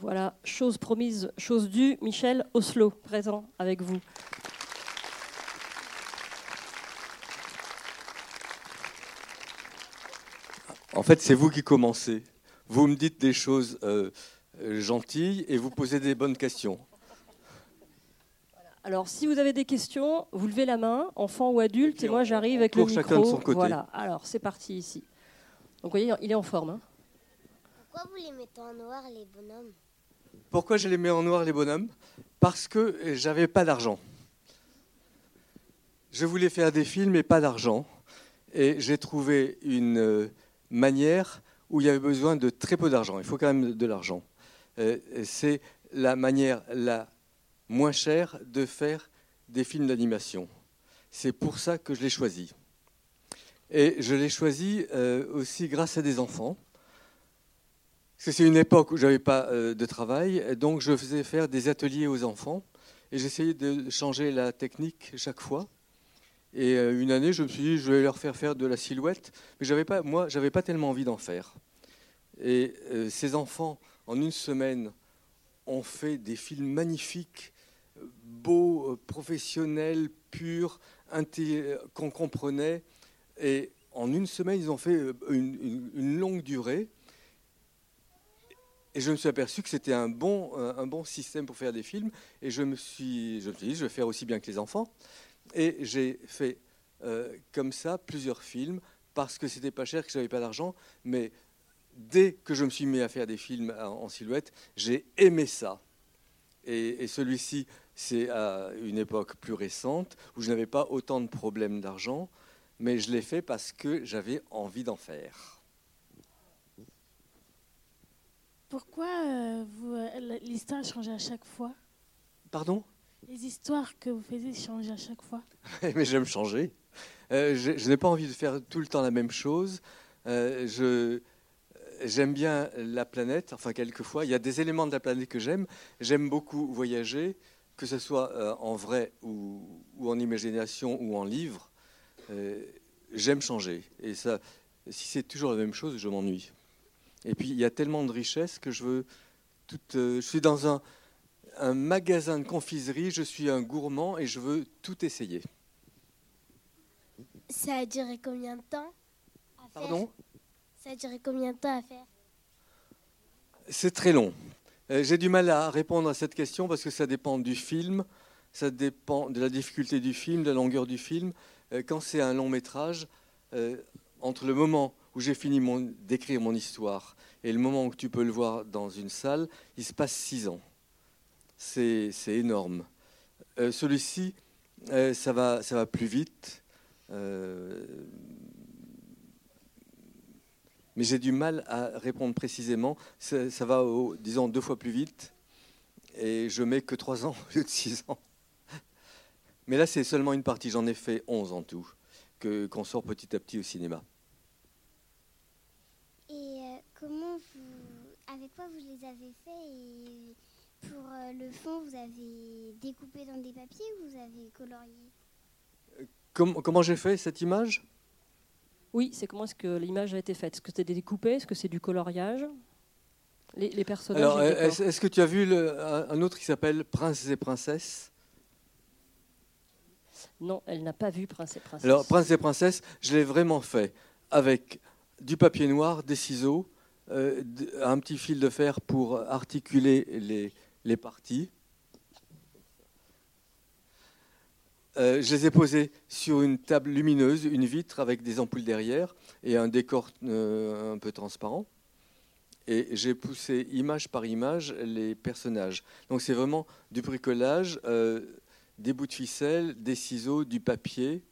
Voilà, chose promise, chose due. Michel Oslo, présent avec vous. En fait, c'est vous qui commencez. Vous me dites des choses euh, gentilles et vous posez des bonnes questions. Alors, si vous avez des questions, vous levez la main, enfant ou adulte, et, moi j'arrive avec le micro. chacun de son côté. Voilà. Alors, c'est parti ici. Donc, vous voyez, il est en forme. hein. Pourquoi vous les mettez en noir, les bonhommes Pourquoi je les mets en noir, les bonhommes Parce que j'avais pas d'argent. Je voulais faire des films et pas d'argent. Et j'ai trouvé une euh, manière où il y avait besoin de très peu d'argent. Il faut quand même de l'argent. Euh, C'est la manière la moins chère de faire des films d'animation. C'est pour ça que je l'ai choisi. Et je l'ai choisi euh, aussi grâce à des enfants. C'est une époque où je n'avais pas euh, de travail, donc je faisais faire des ateliers aux enfants et j'essayais de changer la technique chaque fois. Et euh, une année, je me suis dit, je vais leur faire faire de la silhouette, mais j'avais pas, moi, j'avais pas tellement envie d'en faire. Et euh, ces enfants, en une semaine, ont fait des films magnifiques, beaux, professionnels, purs, qu'on comprenait. Et en une semaine, ils ont fait une longue durée. Et je me suis aperçu que c'était un bon, un un bon système pour faire des films. Et je me suis, je me suis dit, je vais faire aussi bien que les enfants. Et j'ai fait euh, comme ça plusieurs films parce que c'était pas cher, que j'avais pas d'argent. Mais dès que je me suis mis à faire des films en, en silhouette, j'ai aimé ça. Et celui-ci, c'est à une époque plus récente où je n'avais pas autant de problèmes d'argent, mais je l'ai fait parce que j'avais envie d'en faire. Pourquoi euh, euh, l'histoire change à chaque fois? Pardon? Les histoires que vous faisiez changent à chaque fois Mais j'aime changer. Euh, je je n'ai pas envie de faire tout le temps la même chose. Euh, je, j'aime bien la planète, enfin quelquefois. Il y a des éléments de la planète que j'aime. J'aime beaucoup voyager, que ce soit en vrai ou, ou en imagination ou en livre. J'aime changer. Et ça, si c'est toujours la même chose, je m'ennuie. Et puis il y a tellement de richesses que je veux. Tout, euh, je suis dans un, un magasin de confiserie, je suis un gourmand et je veux tout essayer. Ça a duré combien de temps à faire Pardon? Ça a duré combien de temps à faire? C'est très long. Euh, J'ai du mal à répondre à cette question parce que ça dépend du film, ça dépend de la difficulté du film, de la longueur du film. Euh, Quand c'est un long métrage, euh, entre le moment où j'ai fini d'écrire mon histoire et le moment où tu peux le voir dans une salle, il se passe six ans. C'est énorme. Euh, Celui-ci, euh, ça, va, ça va plus vite. Euh, mais j'ai du mal à répondre précisément. Ça, va, disons, deux fois plus vite. Et je mets que trois ans au lieu de six ans. Mais là, c'est seulement une partie. J'en ai fait onze en tout, qu'on sort petit à petit au cinéma. Et euh, comment vous. Les avez faits Et pour euh, le fond, vous avez découpé dans des papiers ou vous avez colorié Com- comment j'ai fait cette image? Oui, c'est comment est-ce que l'image a été faite? Est-ce que c'est découpé? Est-ce que c'est du coloriage? Les, les personnages. Alors, décor. est-ce est-ce que tu as vu le- un autre qui s'appelle Princes et Princesses? Non, elle n'a pas vu Prince et Princesse. Alors, Prince et Princesse, je l'ai vraiment fait avec du papier noir, des ciseaux, euh, un petit fil de fer pour articuler les, parties. Euh, je les ai posés sur une table lumineuse, une vitre avec des ampoules derrière et un décor euh, un peu transparent. Et j'ai poussé image par image les personnages. Donc c'est vraiment du bricolage, des bouts de ficelle, des ciseaux, du papier.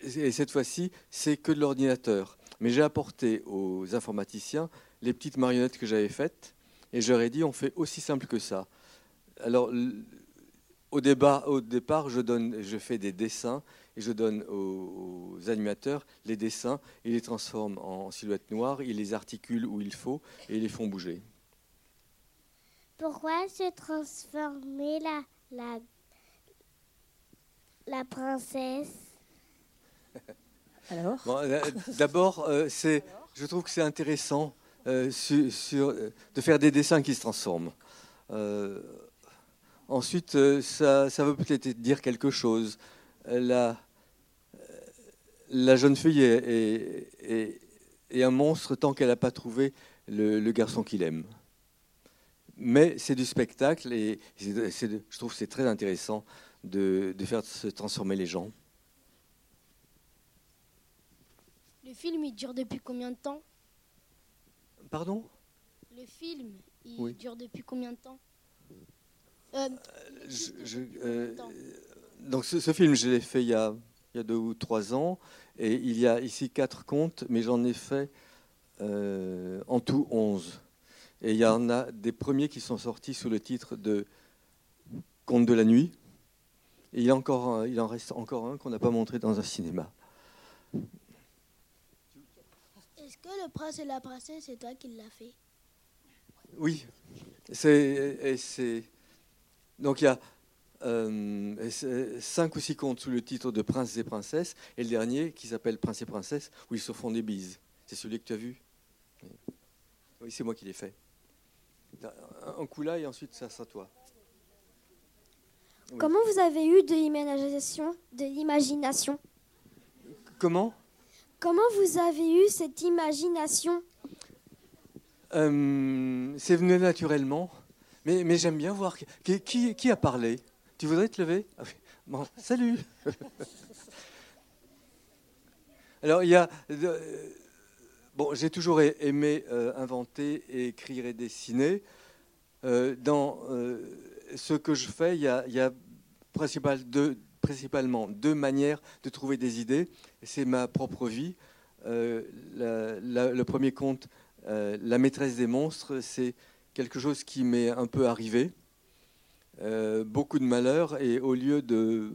Et cette fois-ci, c'est que de l'ordinateur. Mais j'ai apporté aux informaticiens les petites marionnettes que j'avais faites et ai dit on fait aussi simple que ça. Alors, au, débat, au départ, je, donne, je fais des dessins et je donne aux, aux animateurs les dessins. Ils les transforment en silhouette noire, ils les articulent où il faut et ils les font bouger. Pourquoi se transformer la, la, la princesse? Euh, D'abord, euh, je trouve que c'est intéressant euh, de faire des dessins qui se transforment. Ensuite, ça, veut peut-être dire quelque chose. La, jeune fille est, un monstre tant qu'elle n'a pas trouvé le, garçon qu'il aime. Mais c'est du spectacle et je trouve que c'est très intéressant de faire se transformer les gens. Le film, il dure depuis combien de temps? Pardon? Le film, il Oui. dure depuis combien de temps? Euh, Je- je- euh, Donc ce, ce film, je l'ai fait il y, a, il y a deux ou trois ans, et il y a ici quatre contes, mais j'en ai fait euh, en tout onze. Et il y en a des premiers qui sont sortis sous le titre de Contes de la nuit. Et il, y a encore un- il en reste encore un qu'on n'a pas montré dans un cinéma. Est-ce que le prince et la princesse, c'est toi qui l'as fait Oui, c'est, et c'est- donc il y a euh, cinq ou six contes sous le titre de Princes et Princesses, et le dernier qui s'appelle Prince et Princesse, où ils se font des bises. C'est celui que tu as vu Oui, c'est moi qui l'ai fait. Un- Un coup là et ensuite ça sera toi. Oui. Comment vous avez eu de l'imagination de l'imagination? Comment? Comment vous avez eu cette imagination Euh, C'est venu naturellement, mais, j'aime bien voir. Qui, a parlé Tu voudrais te lever Ah. Bon, salut Alors, il y a. euh, bon, j'ai toujours aimé euh, inventer, et écrire et dessiner. Dans ce que je fais, il y a, il deux- principalement deux manières de trouver des idées. C'est ma propre vie. Euh, le premier conte, euh, La maîtresse des monstres, c'est quelque chose qui m'est un peu arrivé. Euh, beaucoup de malheur, et au lieu de,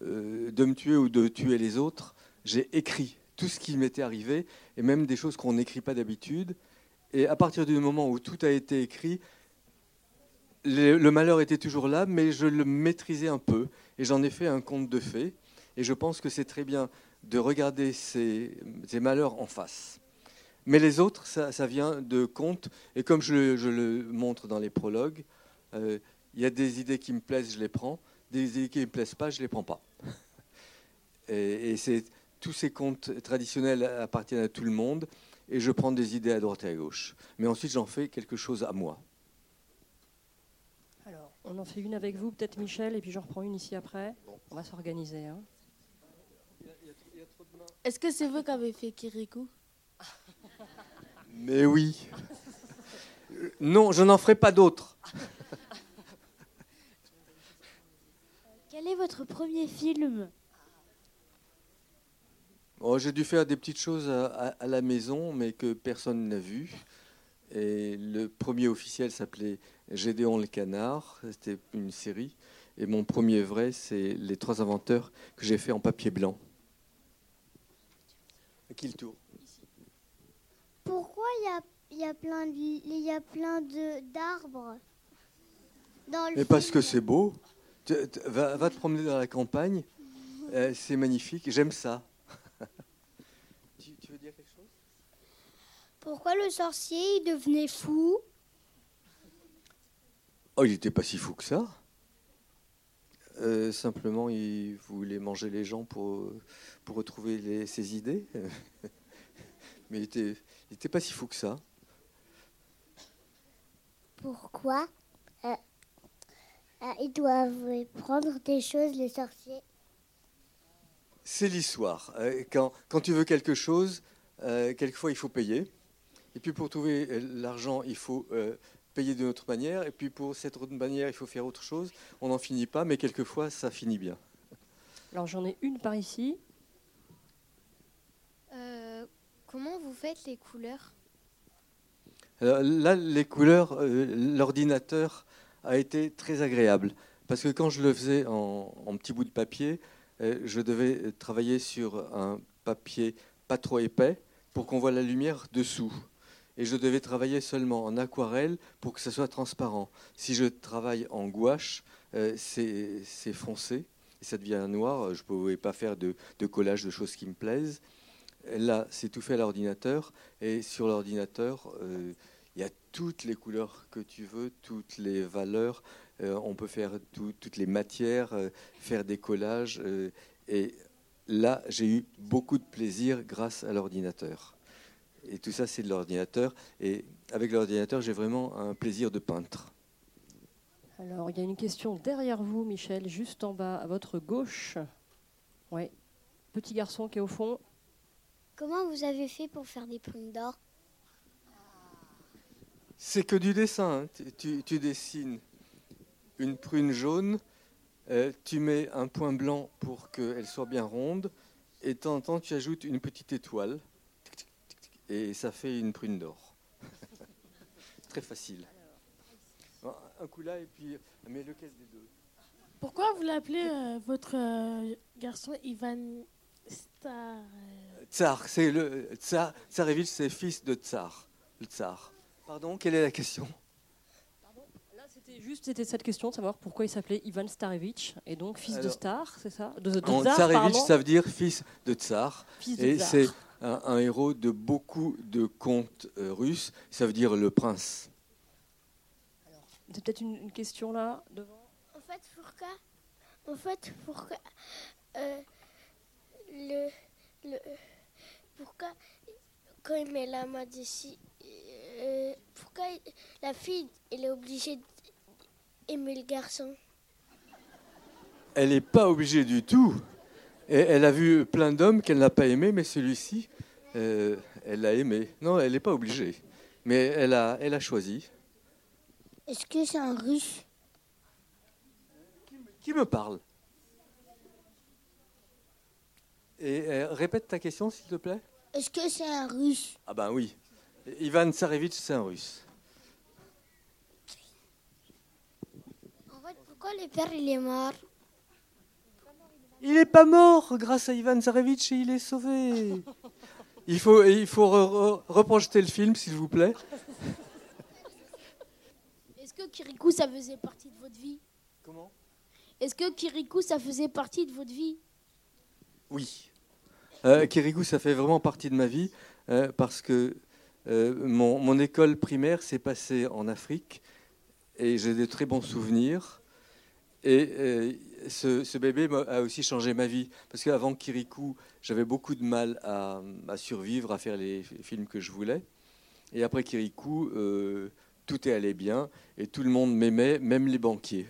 de me tuer ou de tuer les autres, j'ai écrit tout ce qui m'était arrivé, et même des choses qu'on n'écrit pas d'habitude. Et à partir du moment où tout a été écrit, le, malheur était toujours là, mais je le maîtrisais un peu, et j'en ai fait un conte de fées. Et je pense que c'est très bien de regarder ces, malheurs en face. Mais les autres, ça, vient de contes, et comme je le, montre dans les prologues, euh, il y a des idées qui me plaisent, je les prends, des idées qui ne me plaisent pas, je ne les prends pas. Et, tous ces contes traditionnels appartiennent à tout le monde, et je prends des idées à droite et à gauche. Mais ensuite, j'en fais quelque chose à moi. On en fait une avec vous, peut-être Michel, et puis j'en reprends une ici après. On va s'organiser. hein. Est-ce que c'est vous qui avez fait Kirikou? Mais oui. Euh, Non, je n'en ferai pas d'autres. Quel est votre premier film? Oh, j'ai dû faire des petites choses à, à- à la maison, mais que personne n'a vu. Et le premier officiel s'appelait Gédéon le canard. C'était une série. Et mon premier vrai, c'est Les Trois Inventeurs que j'ai fait en papier blanc. À qui le tour? Pourquoi il y a, y a plein de- il y a plein de d'arbres dans le Mais parce que c'est beau. Va te promener dans la campagne. Euh, c'est magnifique. J'aime ça. tu, tu veux dire quelque chose Pourquoi le sorcier il devenait fou? Oh, il n'était pas si fou que ça. Euh, simplement, il voulait manger les gens pour, pour retrouver les- ses idées. Mais il n'était il était pas si fou que ça. Pourquoi euh, euh, ils doivent prendre des choses les sorciers? C'est l'histoire. Quand, quand tu veux quelque chose, quelquefois il faut payer. Et puis pour trouver euh, l'argent, il faut euh, payer d'une autre manière. Et puis pour cette autre manière, il faut faire autre chose. On n'en finit pas, mais quelquefois ça finit bien. Alors, j'en ai une par ici. Euh, comment vous faites les couleurs? Alors là, les couleurs, euh, l'ordinateur a été très agréable. Parce que quand je le faisais en, en petits bouts de papier, je devais travailler sur un papier pas trop épais pour qu'on voit la lumière dessous. Et je devais travailler seulement en aquarelle pour que ça soit transparent. Si je travaille en gouache, euh, c'est foncé et ça devient noir. Je ne pouvais pas faire de, de collage de choses qui me plaisent. Là, c'est tout fait à l'ordinateur. Et sur l'ordinateur, euh, il y a toutes les couleurs que tu veux, toutes les valeurs. Euh, on peut faire tout- toutes les matières, faire des collages. et là, j'ai eu beaucoup de plaisir grâce à l'ordinateur. Et tout ça, c'est de l'ordinateur. Et avec l'ordinateur, j'ai vraiment un plaisir de peintre. Alors, il y a une question derrière vous, Michel, juste en bas, à votre gauche. Oui. Petit garçon qui est au fond. Comment vous avez fait pour faire des prunes d'or? C'est que du dessin. hein. Tu, tu- tu dessines une prune jaune, euh, tu mets un point blanc pour qu'elle soit bien ronde, et de temps en temps, tu ajoutes une petite étoile, et ça fait une prune d'or. Très facile. Bon, Un coup là, et puis. Mais lequel des deux Pourquoi vous l'appelez euh, votre euh, garçon Ivan Star Tsar, c'est le. Tsar, Tsarevitch, c'est fils de Tsar. Le Tsar. Pardon, quelle est la question? Là, c'était juste c'était cette question de savoir pourquoi il s'appelait Ivan Starevitch, et donc fils de Star, c'est ça? De, Tsar, Tsarevitch, pardon? ça veut dire fils de Tsar. Fils de Et c'est un, un héros de beaucoup de contes euh, russes. Ça veut dire le prince. C'est peut-être une, une question là, devant. En fait, pourquoi En fait, pourquoi euh, le, le pourquoi quand il met la main d'ici, euh, pourquoi la fille elle est obligée d'aimer le garçon Elle n'est pas obligée du tout. Et elle a vu plein d'hommes qu'elle n'a pas aimés, mais celui-ci, euh, elle l'a aimé. Non, elle n'est pas obligée. Mais elle a, elle a choisi. Est-ce que c'est un russe? Qui me parle? Et euh, répète ta question, s'il te plaît. Est-ce que c'est un russe? Ah ben oui. Ivan Tsarevitch, c'est un russe. En fait, pourquoi le père il est mort? Il n'est pas mort grâce à Ivan Tsarevitch et il est sauvé. Il faut, il faut re- re- reprojeter le film, s'il vous plaît. Est-ce que Kirikou, ça faisait partie de votre vie? Comment? Est-ce que Kirikou, ça faisait partie de votre vie? Oui. Euh, Kirikou, ça fait vraiment partie de ma vie euh, parce que euh, mon, mon école primaire s'est passée en Afrique et j'ai de très bons souvenirs. Et euh, ce, ce bébé a aussi changé ma vie parce qu'avant Kirikou, j'avais beaucoup de mal à, à survivre, à faire les films que je voulais. Et après Kirikou, euh, tout est allé bien et tout le monde m'aimait, même les banquiers.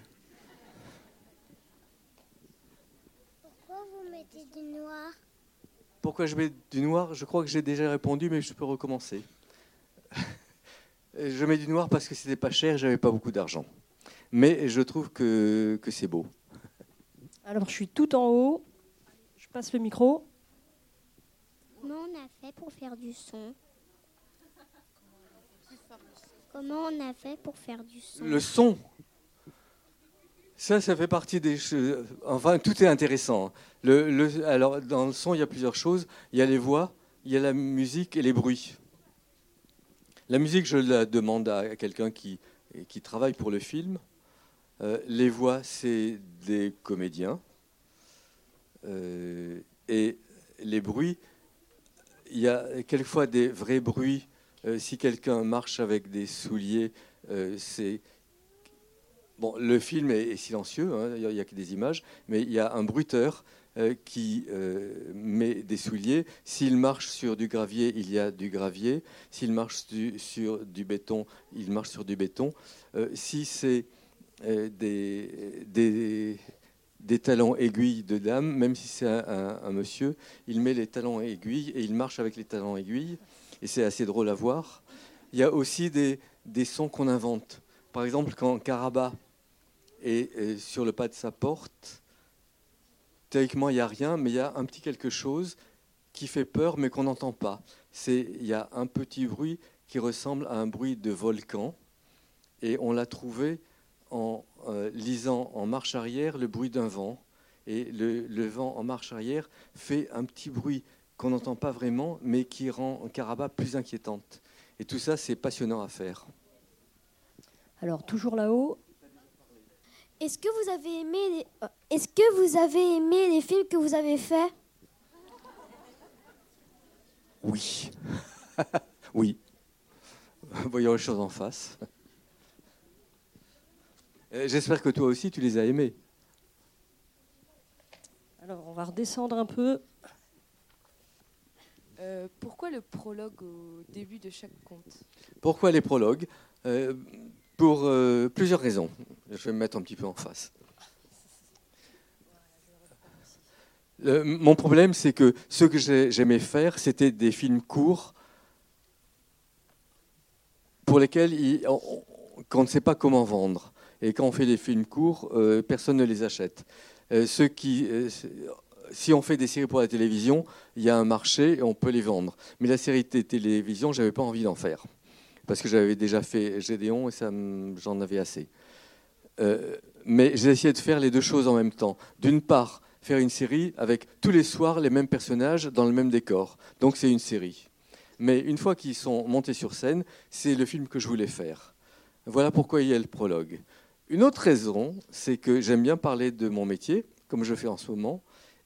Pourquoi vous mettez du noir? Pourquoi je mets du noir? Je crois que j'ai déjà répondu, mais je peux recommencer. je mets du noir parce que c'était pas cher, j'avais pas beaucoup d'argent. Mais je trouve que, que c'est beau. Alors, je suis tout en haut. Je passe le micro. Comment on a fait pour faire du son? Comment on a fait pour faire du son? Le son, ça, ça fait partie des choses. Enfin, tout est intéressant. Le, le- alors, dans le son, il y a plusieurs choses. Il y a les voix, il y a la musique et les bruits. La musique, je la demande à quelqu'un qui, qui travaille pour le film. Euh, les voix, c'est des comédiens. Euh, et les bruits, il y a quelquefois des vrais bruits. Euh, si quelqu'un marche avec des souliers, c'est bon. Le film est, silencieux, hein, il n'y a, que des images, mais il y a un bruiteur qui met des souliers. S'il marche sur du gravier, il y a du gravier. S'il marche sur du béton, il marche sur du béton. Si c'est des, des, des talons aiguilles de dame, même si c'est un, monsieur, il met les talons aiguilles et il marche avec les talons aiguilles. Et c'est assez drôle à voir. Il y a aussi des, sons qu'on invente. Par exemple, quand Caraba est euh, sur le pas de sa porte, théoriquement, il n'y a rien, mais il y a un petit quelque chose qui fait peur, mais qu'on n'entend pas. Il y a un petit bruit qui ressemble à un bruit de volcan, et on l'a trouvé en euh, lisant en marche arrière le bruit d'un vent. Et le, le vent en marche arrière fait un petit bruit qu'on n'entend pas vraiment, mais qui rend Caraba plus inquiétante. Et tout ça, c'est passionnant à faire. Alors, toujours là-haut. Est-ce que vous avez aimé les... euh, Est-ce que vous avez aimé les films que vous avez faits? Oui. oui. Voyons les choses en face. J'espère que toi aussi, tu les as aimés. Alors, on va redescendre un peu. Euh, pourquoi le prologue au début de chaque conte? Pourquoi les prologues? Euh, Pour euh, plusieurs raisons. Je vais me mettre un petit peu en face. mon problème, c'est que ce que j'aimais faire, c'était des films courts pour lesquels on, on, ne sait pas comment vendre. Et quand on fait des films courts, personne ne les achète. ceux qui, si on fait des séries pour la télévision, il y a un marché et on peut les vendre. Mais la série de télévision, j'avais pas envie d'en faire parce que j'avais déjà fait Gédéon et j'en avais assez. Euh, mais j'ai essayé de faire les deux choses en même temps. D'une part, faire une série avec tous les soirs les mêmes personnages dans le même décor. Donc c'est une série. Mais une fois qu'ils sont montés sur scène, c'est le film que je voulais faire. Voilà pourquoi il y a le prologue. Une autre raison, c'est que j'aime bien parler de mon métier, comme je fais en ce moment,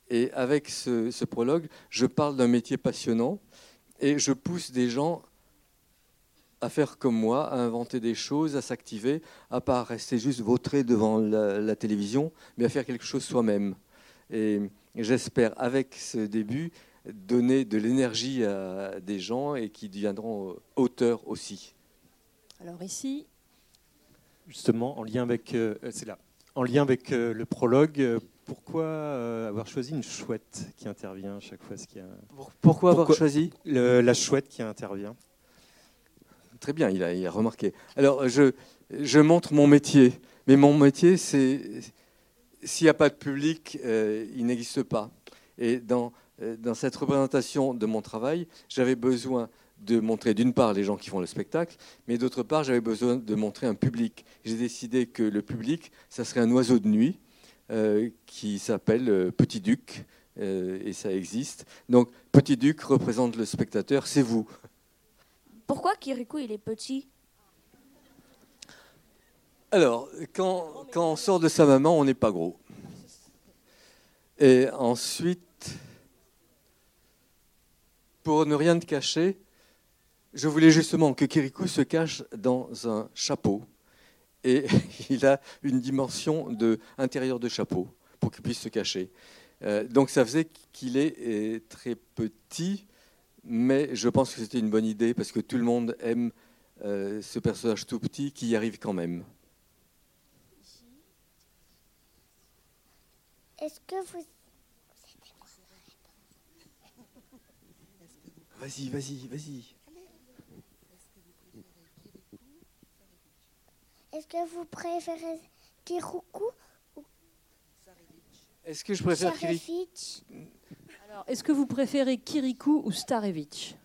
et avec ce, prologue, je parle d'un métier passionnant et je pousse des gens à faire comme moi, à inventer des choses, à s'activer, à pas rester juste vautré devant la, télévision, mais à faire quelque chose soi-même. Et j'espère, avec ce début, donner de l'énergie à des gens et qui deviendront auteurs aussi. Alors ici. Justement, en lien avec, euh, c'est là, en lien avec euh, le prologue, pourquoi euh, avoir choisi une chouette qui intervient chaque fois ce qui a... Pourquoi avoir choisi? La chouette qui intervient? Très bien, il a, il a remarqué. Alors, je, je, montre mon métier. Mais mon métier, c'est. S'il n'y a pas de public, euh, il n'existe pas. Et dans, euh, dans cette représentation de mon travail, j'avais besoin de montrer d'une part les gens qui font le spectacle, mais d'autre part, j'avais besoin de montrer un public. J'ai décidé que le public, ça serait un oiseau de nuit euh, qui s'appelle euh, Petit Duc, euh, et ça existe. Donc Petit Duc représente le spectateur, c'est vous. Pourquoi Kirikou il est petit? Alors, quand, quand on sort de sa maman, on n'est pas gros. Et ensuite, pour ne rien te cacher, je voulais justement que Kirikou se cache dans un chapeau et il a une dimension de intérieur de chapeau pour qu'il puisse se cacher. Euh, donc ça faisait qu'il est euh, très petit, mais je pense que c'était une bonne idée parce que tout le monde aime euh, ce personnage tout petit qui y arrive quand même. Est-ce que vous... Vas-y, vas-y, vas-y. Est-ce que vous préférez Kiruku ou Est-ce que je préfère Kirikou Alors, est-ce que vous préférez Kirikou ou Starevich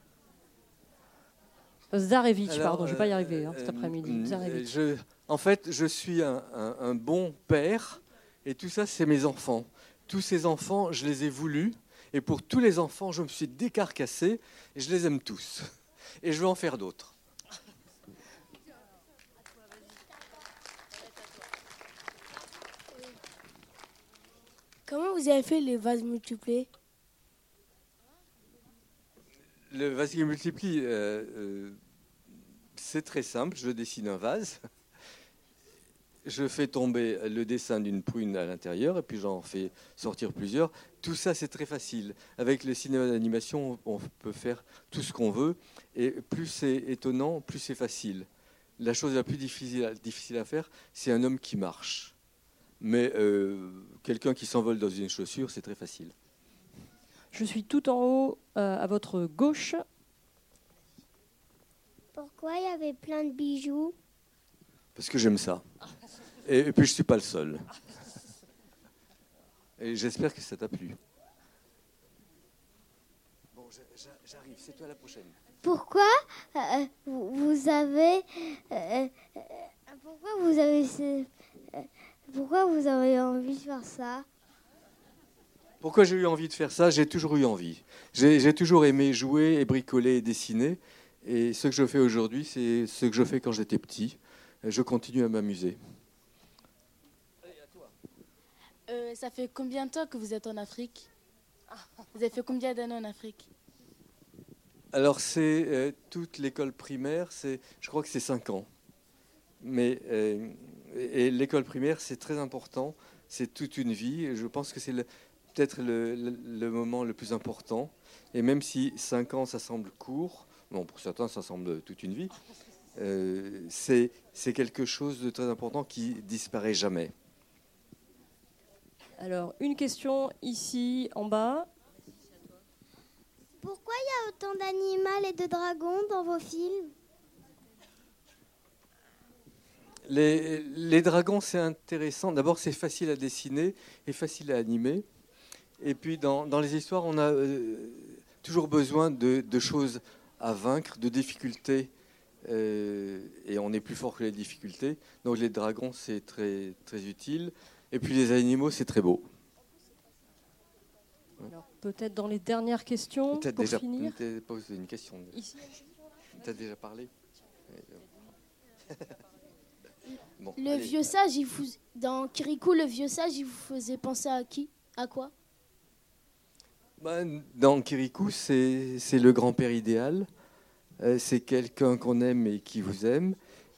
Zarevich, pardon, je ne vais pas y arriver hein, cet euh, après-midi. Euh, en fait, je suis un, un, bon père et tout ça, c'est mes enfants. Tous ces enfants, je les ai voulus et pour tous les enfants, je me suis décarcassé et je les aime tous. Et je veux en faire d'autres. Comment vous avez fait les vases multipliés? Le vase qui multiplie, euh, euh, c'est très simple. Je dessine un vase. Je fais tomber le dessin d'une prune à l'intérieur et puis j'en fais sortir plusieurs. Tout ça, c'est très facile. Avec le cinéma d'animation, on peut faire tout ce qu'on veut. Et plus c'est étonnant, plus c'est facile. La chose la plus difficile difficile à faire, c'est un homme qui marche. Mais euh, quelqu'un qui s'envole dans une chaussure, c'est très facile. Je suis tout en haut euh, à votre gauche. Pourquoi il y avait plein de bijoux? Parce que j'aime ça. Et, puis je ne suis pas le seul. Et j'espère que ça t'a plu. Bon, j'arrive, c'est toi la prochaine. Pourquoi euh, vous avez... pourquoi vous avez... Pourquoi vous avez envie de faire ça Pourquoi j'ai eu envie de faire ça? J'ai toujours eu envie. J'ai toujours aimé jouer et bricoler et dessiner. Et ce que je fais aujourd'hui, c'est ce que je fais quand j'étais petit. Je continue à m'amuser. Euh, ça fait combien de temps que vous êtes en Afrique? Vous avez fait combien d'années en Afrique? Alors, c'est euh, toute l'école primaire, c'est, je crois que c'est 5 ans. Mais euh, et l'école primaire, c'est très important, c'est toute une vie. Et je pense que c'est le- peut-être le, le- le moment le plus important. Et même si 5 ans, ça semble court, bon, pour certains, ça semble toute une vie, euh, c'est, c'est quelque chose de très important qui disparaît jamais. Alors, une question ici en bas. Pourquoi il y a autant d'animaux et de dragons dans vos films? Les, les dragons, c'est intéressant. D'abord, c'est facile à dessiner et facile à animer. Et puis, dans, dans les histoires, on a euh, toujours besoin de, de choses à vaincre, de difficultés. euh, et on est plus fort que les difficultés. Donc, les dragons, c'est très, très utile. Et puis, les animaux, c'est très beau. Alors, peut-être dans les dernières questions pour déjà finir. posé une question. Ici. Tu as déjà parlé? Bon, Le allez. vieux sage, il vous... dans Kirikou, le vieux sage, il vous faisait penser à qui? À quoi? Ben, dans Kirikou, c'est c'est le grand-père idéal. Euh, c'est quelqu'un qu'on aime et qui vous aime.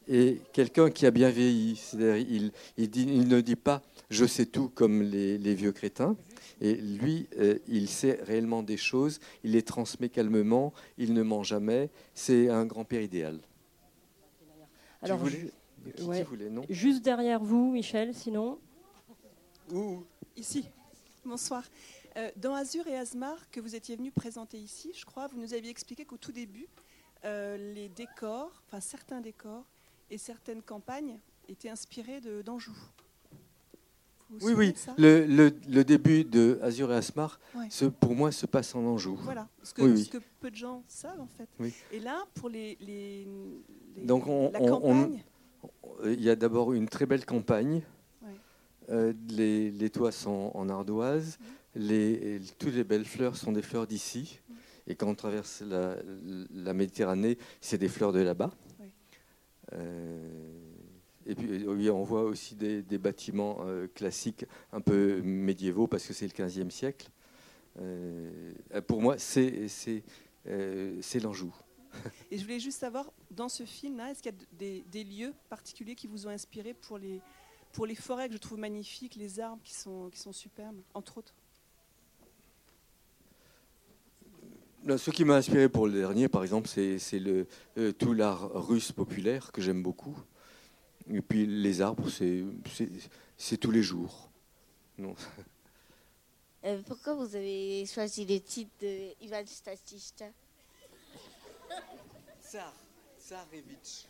Et quelqu'un qui a bien vieilli. C'est-à-dire, il, il, dit- il ne dit pas je sais tout comme les, les vieux crétins. Et lui, euh, il sait réellement des choses. Il les transmet calmement. Il ne ment jamais. C'est un grand-père idéal. Alors, tu voulais, qui, ouais. qui voulait, non Juste derrière vous, Michel, sinon. Ouh. Ici. Bonsoir. Euh, dans Azur et Asmar, que vous étiez venu présenter ici, je crois, vous nous aviez expliqué qu'au tout début, euh, les décors, enfin certains décors et certaines campagnes étaient inspirés de- d'Anjou. Oui, oui. Le, le- le début de Azur et Asmar, Ouais. ce, pour moi, se passe en Anjou. Voilà, ce que, Oui, oui. ce que peu de gens savent en fait. Oui. Et là, pour les, les- les- Donc, on- la on- on- campagne, Il y a d'abord une très belle campagne. Ouais. Euh, les, les toits sont en ardoise. Les, toutes les belles fleurs sont des fleurs d'ici. Et quand on traverse la, la Méditerranée, c'est des fleurs de là-bas. Euh, et puis, euh, oui, on voit aussi des, des bâtiments euh, classiques, un peu médiévaux, parce que c'est le 15e siècle. Pour moi, c'est l'Anjou. Et je voulais juste savoir, dans ce film-là, est-ce qu'il y a des, des lieux particuliers qui vous ont inspiré pour les, pour les forêts que je trouve magnifiques, les arbres qui sont, qui sont superbes, entre autres? Ce qui m'a inspiré pour le dernier, par exemple, c'est c'est le euh, tout l'art russe populaire que j'aime beaucoup. Et puis les arbres, c'est tous les jours. Non. Euh, pourquoi vous avez choisi le titre de Ivan Statista? Tsar, Tsarevitch.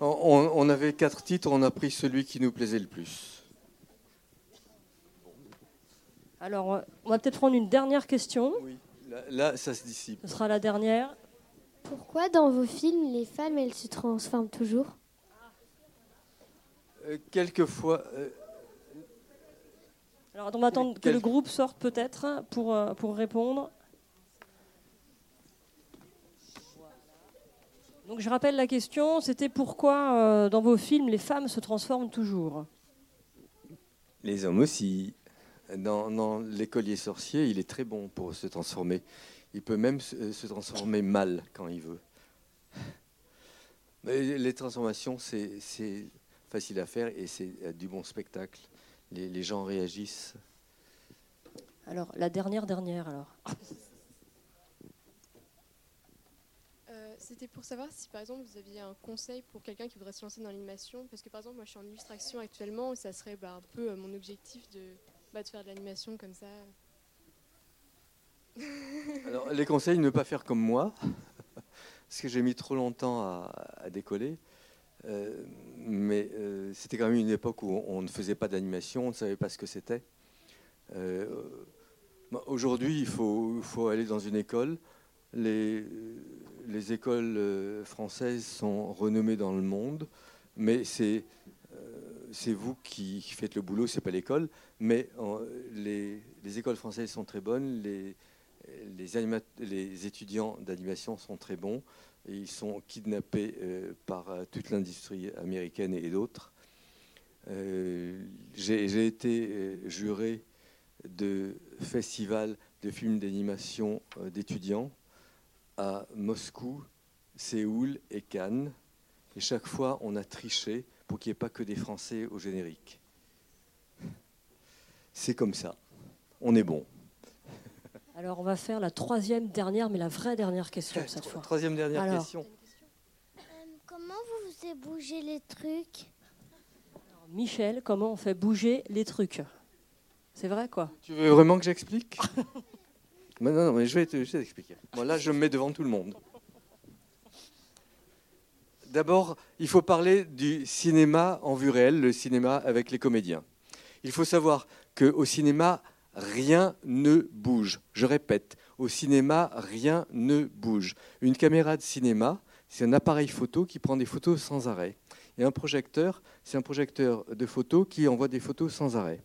On, avait quatre titres, on a pris celui qui nous plaisait le plus. Alors, on va peut-être prendre une dernière question. Oui. Là, là, ça se dissipe. Ce sera la dernière. Pourquoi dans vos films, les femmes, elles se transforment toujours? Euh, quelquefois, euh, Alors, on va attendre que le groupe sorte peut-être pour, euh, pour répondre. Donc, je rappelle la question c'était pourquoi euh, dans vos films les femmes se transforment toujours? Les hommes aussi. Dans, dans l'écolier sorcier, il est très bon pour se transformer. Il peut même se, se transformer mal quand il veut. Mais les transformations, c'est facile à faire et c'est euh, du bon spectacle. Les, les gens réagissent. Alors, la dernière dernière alors. Euh, C'était pour savoir si par exemple vous aviez un conseil pour quelqu'un qui voudrait se lancer dans l'animation. Parce que par exemple, moi je suis en illustration actuellement et ça serait bah, un peu euh, mon objectif de, bah, de faire de l'animation comme ça. Alors, les conseils, ne pas faire comme moi, parce que j'ai mis trop longtemps à, à décoller. Euh, mais euh, c'était quand même une époque où on, ne faisait pas d'animation, on ne savait pas ce que c'était. Euh, bah, Aujourd'hui, il faut, aller dans une école. Les, les écoles françaises sont renommées dans le monde, mais c'est vous qui, faites le boulot, c'est pas l'école. Mais les, les écoles françaises sont très bonnes, les, les étudiants d'animation sont très bons ils sont kidnappés euh, par euh, toute l'industrie américaine et d'autres. Euh, J'ai été juré de festivals de films d'animation d'étudiants à Moscou, Séoul et Cannes. Et chaque fois, on a triché pour qu'il n'y ait pas que des Français au générique. C'est comme ça. On est bon. Alors, on va faire la troisième dernière, mais la vraie dernière question cette fois. Troisième dernière Alors. question. Euh, comment vous faites bouger les trucs? Michel, comment on fait bouger les trucs? C'est vrai, quoi? Tu veux vraiment que j'explique? Mais Non, non, mais je vais te- t'expliquer. Moi, là, je me mets devant tout le monde. D'abord, il faut parler du cinéma en vue réelle, le cinéma avec les comédiens. Il faut savoir qu'au cinéma, rien ne bouge. Je répète, au cinéma, rien ne bouge. Une caméra de cinéma, c'est un appareil photo qui prend des photos sans arrêt. Et un projecteur, c'est un projecteur de photos qui envoie des photos sans arrêt.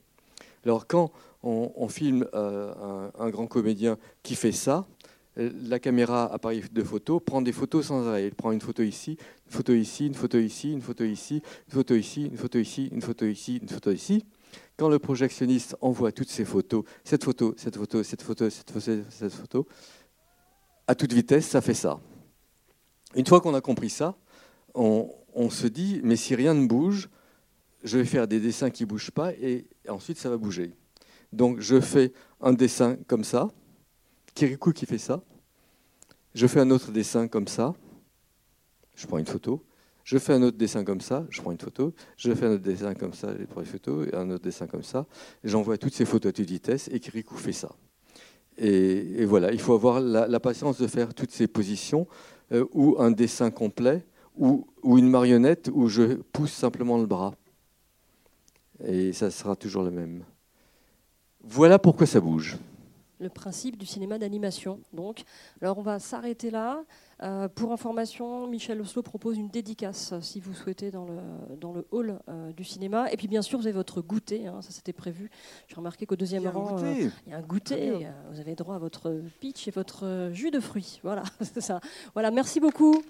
Alors quand on, filme euh, un, grand comédien qui fait ça, euh, la caméra appareil de photo prend des photos sans arrêt. Il prend une photo ici, une photo ici, une photo ici, une photo ici, une photo ici, une photo ici, une photo ici, une photo ici. Quand le projectionniste envoie toutes ces photos, cette photo, cette photo, cette photo, cette photo, cette photo, à toute vitesse, ça fait ça. Une fois qu'on a compris ça, on, on se dit, mais si rien ne bouge, je vais faire des dessins qui ne bougent pas et ensuite ça va bouger. Donc je fais un dessin comme ça, Kirikou qui fait ça, je fais un autre dessin comme ça, je prends une photo, je fais un autre dessin comme ça, je prends une photo, je fais un autre dessin comme ça, je prends une photo, et un autre dessin comme ça, j'envoie toutes ces photos à toute vitesse et Kirikou fait ça. Et, voilà, il faut avoir la, patience de faire toutes ces positions, euh, ou un dessin complet, ou une marionnette où je pousse simplement le bras. Et ça sera toujours le même. Voilà pourquoi ça bouge. Le principe du cinéma d'animation. Donc, alors on va s'arrêter là. Euh, pour information, Michel Oslo propose une dédicace euh, si vous souhaitez dans le, dans le hall euh, du cinéma. Et puis bien sûr, vous avez votre goûter, hein, ça c'était prévu. J'ai remarqué qu'au deuxième Il rang, euh, il y a un goûter. Vous avez droit à votre pitch et votre jus de fruits. Voilà, c'est ça. Voilà, merci beaucoup.